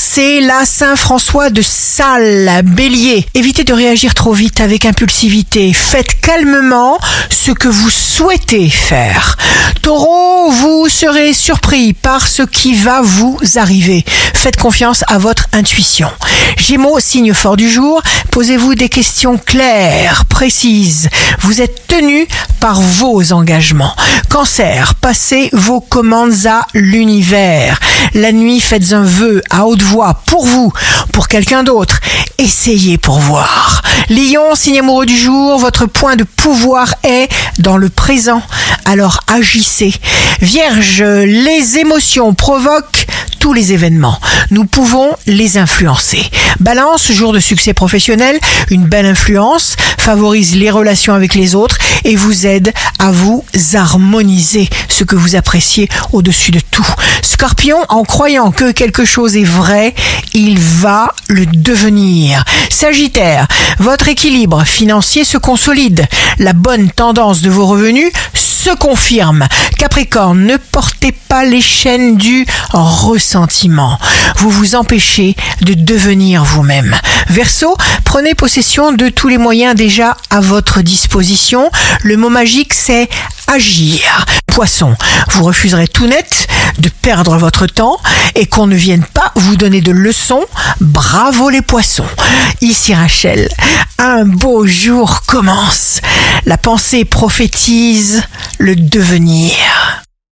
c'est la Saint-François de Sales, bélier. Évitez de réagir trop vite avec impulsivité. Faites calmement ce que vous souhaitez faire. Taureau, vous serez surpris par ce qui va vous arriver. Faites confiance à votre intuition. Gémeaux, signe fort du jour, posez-vous des questions claires, précises. Vous êtes tenu par vos engagements. Cancer, passez vos commandes à l'univers. La nuit, faites un vœu à haute voix pour vous, pour quelqu'un d'autre. Essayez pour voir. Lion, signe amoureux du jour, votre point de pouvoir est dans le présent. Alors agissez. Vierge, les émotions provoquent tous les événements. Nous pouvons les influencer. Balance, jour de succès professionnel, une belle influence, favorise les relations avec les autres et vous aide à vous harmoniser ce que vous appréciez au-dessus de tout. Scorpion, en croyant que quelque chose est vrai, il va le devenir. Sagittaire, votre équilibre financier se consolide. La bonne tendance de vos revenus se confirme. Capricorne, ne portez pas les chaînes du ressentiment. Vous vous empêchez de devenir vous-même. Verseau, prenez possession de tous les moyens déjà à votre disposition. Le mot magique, c'est agir. Poisson, vous refuserez tout net de perdre votre temps et qu'on ne vienne pas vous donner de leçons. Bravo les poissons. Ici Rachel, un beau jour commence. La pensée prophétise le devenir.